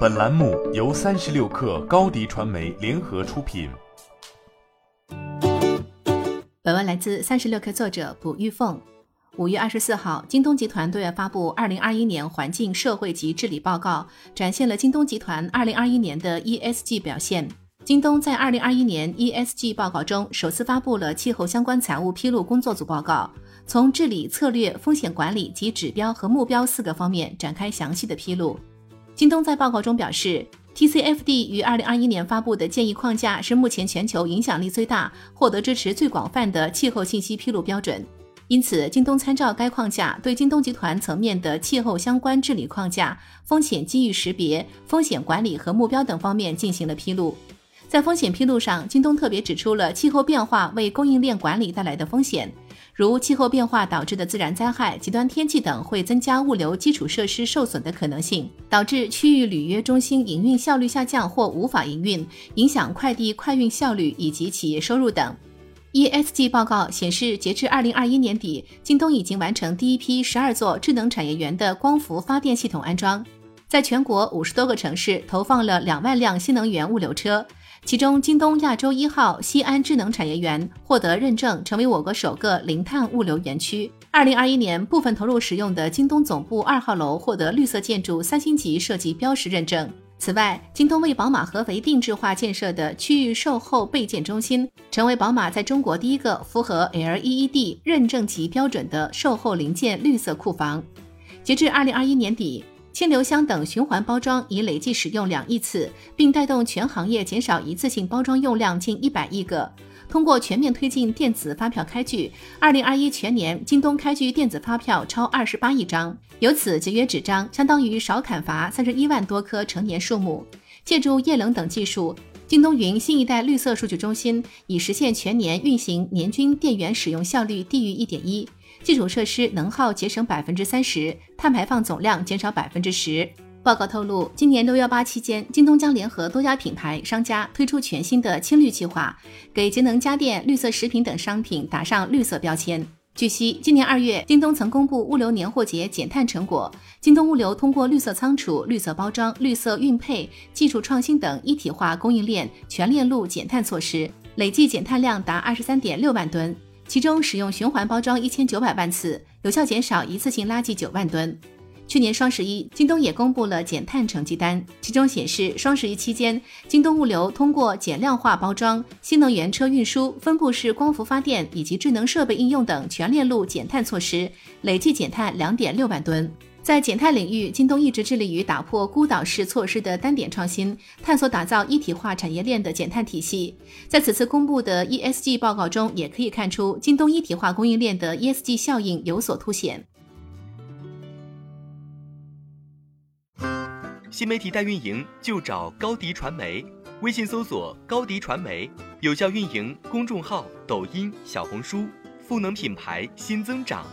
本栏目由三十六氪高低传媒联合出品。本文来自三十六氪作者卜玉凤。五月二十四号，京东集团对外发布二零二一年环境、社会及治理报告，展现了京东集团二零二一年的 ESG 表现。京东在二零二一年 ESG 报告中首次发布了气候相关财务披露工作组报告，从治理策略、风险管理及指标和目标四个方面展开详细的披露。京东在报告中表示，TCFD 于二零二一年发布的建议框架是目前全球影响力最大、获得支持最广泛的气候信息披露标准。因此，京东参照该框架，对京东集团层面的气候相关治理框架、风险机遇识别、风险管理和目标等方面进行了披露。在风险披露上，京东特别指出了气候变化为供应链管理带来的风险，如气候变化导致的自然灾害、极端天气等会增加物流基础设施受损的可能性，导致区域履约中心营运效率下降或无法营运，影响快递快运效率以及企业收入等。ESG 报告显示，截至二零二一年底，京东已经完成第一批十二座智能产业园的光伏发电系统安装，在全国五十多个城市投放了两万辆新能源物流车。其中，京东亚洲一号西安智能产业园获得认证，成为我国首个零碳物流园区。二零二一年，部分投入使用的京东总部二号楼获得绿色建筑三星级设计标识认证。此外，京东为宝马合肥定制化建设的区域售后备件中心，成为宝马在中国第一个符合 LEED 认证级标准的售后零件绿色库房。截至二零二一年底。清流箱等循环包装已累计使用两亿次，并带动全行业减少一次性包装用量近一百亿个。通过全面推进电子发票开具，二零二一全年京东开具电子发票超二十八亿张，由此节约纸张，相当于少砍伐三十一万多棵成年树木。借助液冷等技术，京东云新一代绿色数据中心已实现全年运行年均电源使用效率低于一点一。基础设施能耗节省百分之三十，碳排放总量减少百分之十。报告透露，今年六幺八期间，京东将联合多家品牌商家推出全新的青绿计划，给节能家电、绿色食品等商品打上绿色标签。据悉，今年二月，京东曾公布物流年货节减碳成果。京东物流通过绿色仓储、绿色包装、绿色运配、技术创新等一体化供应链全链路减碳措施，累计减碳量达二十三点六万吨。其中使用循环包装一千九百万次，有效减少一次性垃圾九万吨。去年双十一，京东也公布了减碳成绩单，其中显示，双十一期间，京东物流通过减量化包装、新能源车运输、分布式光伏发电以及智能设备应用等全链路减碳措施，累计减碳两点六万吨。在减碳领域，京东一直致力于打破孤岛式措施的单点创新，探索打造一体化产业链的减碳体系。在此次公布的 ESG 报告中，也可以看出京东一体化供应链的 ESG 效应有所凸显。新媒体代运营就找高迪传媒，微信搜索高迪传媒，有效运营公众号、抖音、小红书，赋能品牌新增长。